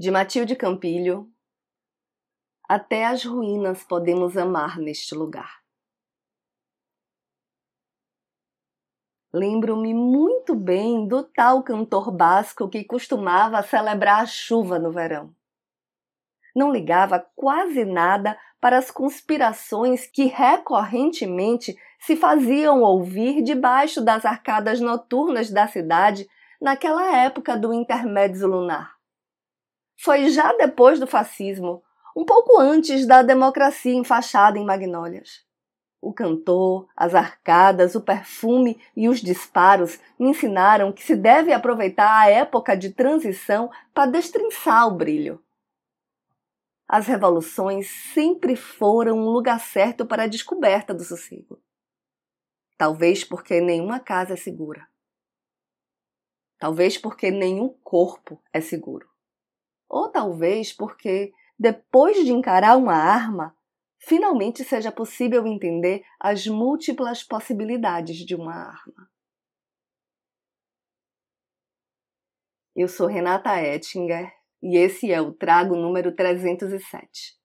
De Matilde Campilho, até as ruínas podemos amar neste lugar. Lembro-me muito bem do tal cantor basco que costumava celebrar a chuva no verão. Não ligava quase nada para as conspirações que recorrentemente se faziam ouvir debaixo das arcadas noturnas da cidade naquela época do intermédio lunar. Foi já depois do fascismo, um pouco antes da democracia enfaixada em magnólias. O cantor, as arcadas, o perfume e os disparos me ensinaram que se deve aproveitar a época de transição para destrinçar o brilho. As revoluções sempre foram um lugar certo para a descoberta do sossego. Talvez porque nenhuma casa é segura. Talvez porque nenhum corpo é seguro. Ou talvez porque, depois de encarar uma arma, finalmente seja possível entender as múltiplas possibilidades de uma arma. Eu sou Renata Ettinger e esse é o Trago número 307.